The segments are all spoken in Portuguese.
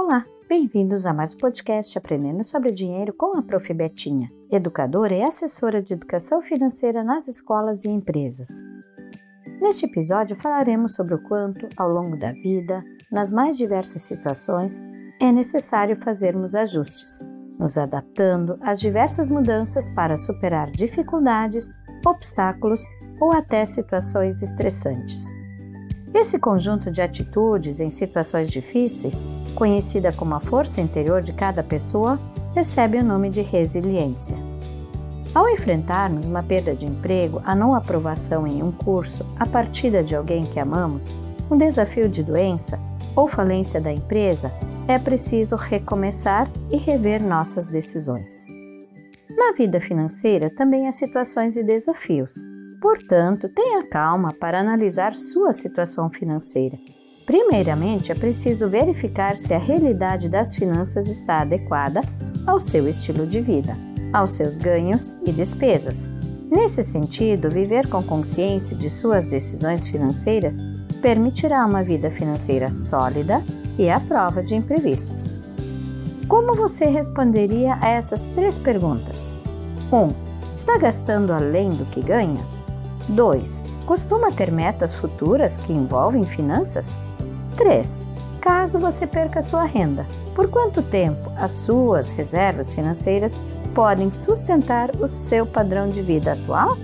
Olá, bem-vindos a mais um podcast Aprendendo sobre Dinheiro com a Prof. Betinha, educadora e assessora de educação financeira nas escolas e empresas. Neste episódio falaremos sobre o quanto, ao longo da vida, nas mais diversas situações, é necessário fazermos ajustes, nos adaptando às diversas mudanças para superar dificuldades, obstáculos ou até situações estressantes. Esse conjunto de atitudes em situações difíceis, conhecida como a força interior de cada pessoa, recebe o nome de resiliência. Ao enfrentarmos uma perda de emprego, a não aprovação em um curso, a partida de alguém que amamos, um desafio de doença ou falência da empresa, é preciso recomeçar e rever nossas decisões. Na vida financeira também há situações e desafios. Portanto, tenha calma para analisar sua situação financeira. Primeiramente, é preciso verificar se a realidade das finanças está adequada ao seu estilo de vida, aos seus ganhos e despesas. Nesse sentido, viver com consciência de suas decisões financeiras permitirá uma vida financeira sólida e à prova de imprevistos. Como você responderia a essas três perguntas? 1. Um, está gastando além do que ganha? 2. Costuma ter metas futuras que envolvem finanças? 3. Caso você perca sua renda, por quanto tempo as suas reservas financeiras podem sustentar o seu padrão de vida atual?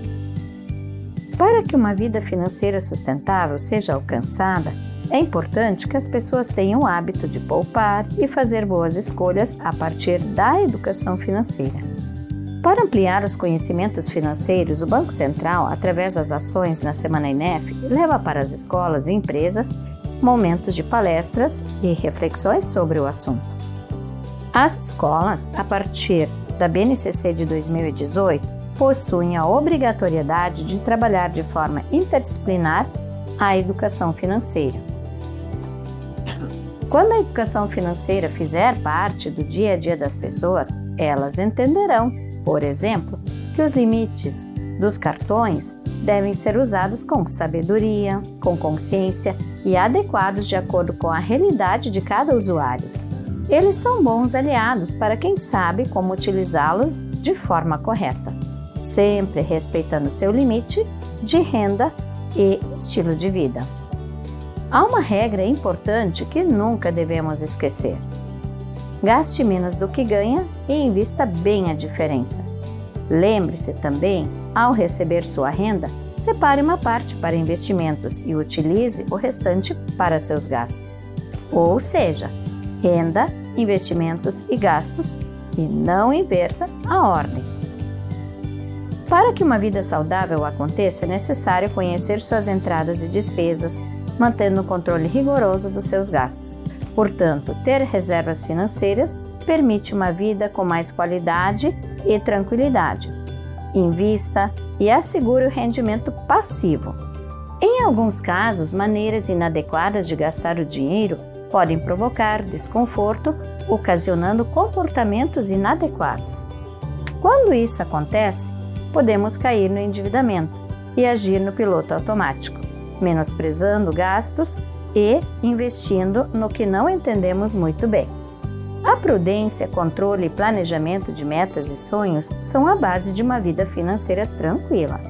Para que uma vida financeira sustentável seja alcançada, é importante que as pessoas tenham o hábito de poupar e fazer boas escolhas a partir da educação financeira. Para ampliar os conhecimentos financeiros, o Banco Central, através das ações na Semana INEF, leva para as escolas e empresas momentos de palestras e reflexões sobre o assunto. As escolas, a partir da BNCC de 2018, possuem a obrigatoriedade de trabalhar de forma interdisciplinar a educação financeira. Quando a educação financeira fizer parte do dia a dia das pessoas, elas entenderão por exemplo, que os limites dos cartões devem ser usados com sabedoria, com consciência e adequados de acordo com a realidade de cada usuário. Eles são bons aliados para quem sabe como utilizá-los de forma correta, sempre respeitando seu limite de renda e estilo de vida. Há uma regra importante que nunca devemos esquecer. Gaste menos do que ganha e invista bem a diferença. Lembre-se também, ao receber sua renda, separe uma parte para investimentos e utilize o restante para seus gastos. Ou seja, renda, investimentos e gastos e não inverta a ordem. Para que uma vida saudável aconteça, é necessário conhecer suas entradas e despesas, mantendo o controle rigoroso dos seus gastos Portanto, ter reservas financeiras permite uma vida com mais qualidade e tranquilidade. Invista e assegure o rendimento passivo. Em alguns casos, maneiras inadequadas de gastar o dinheiro podem provocar desconforto, ocasionando comportamentos inadequados. Quando isso acontece, podemos cair no endividamento e agir no piloto automático, menosprezando gastos e investindo no que não entendemos muito bem. A prudência, controle e planejamento de metas e sonhos são a base de uma vida financeira tranquila.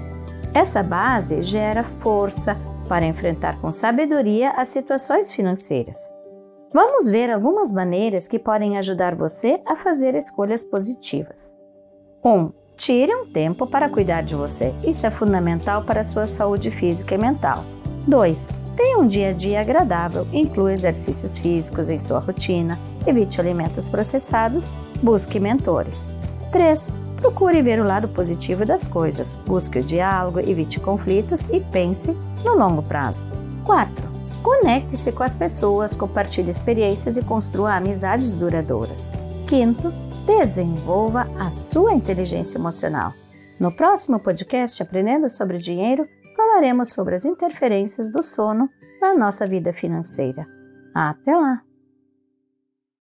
Essa base gera força para enfrentar com sabedoria as situações financeiras. Vamos ver algumas maneiras que podem ajudar você a fazer escolhas positivas. 1. Um, tire um tempo para cuidar de você. Isso é fundamental para a sua saúde física e mental. 2. Tenha um dia a dia agradável, inclua exercícios físicos em sua rotina, evite alimentos processados, busque mentores. 3. Procure ver o lado positivo das coisas, busque o diálogo, evite conflitos e pense no longo prazo. 4. Conecte-se com as pessoas, compartilhe experiências e construa amizades duradouras. Quinto, desenvolva a sua inteligência emocional. No próximo podcast Aprendendo sobre Dinheiro, falaremos sobre as interferências do sono na nossa vida financeira. Até lá!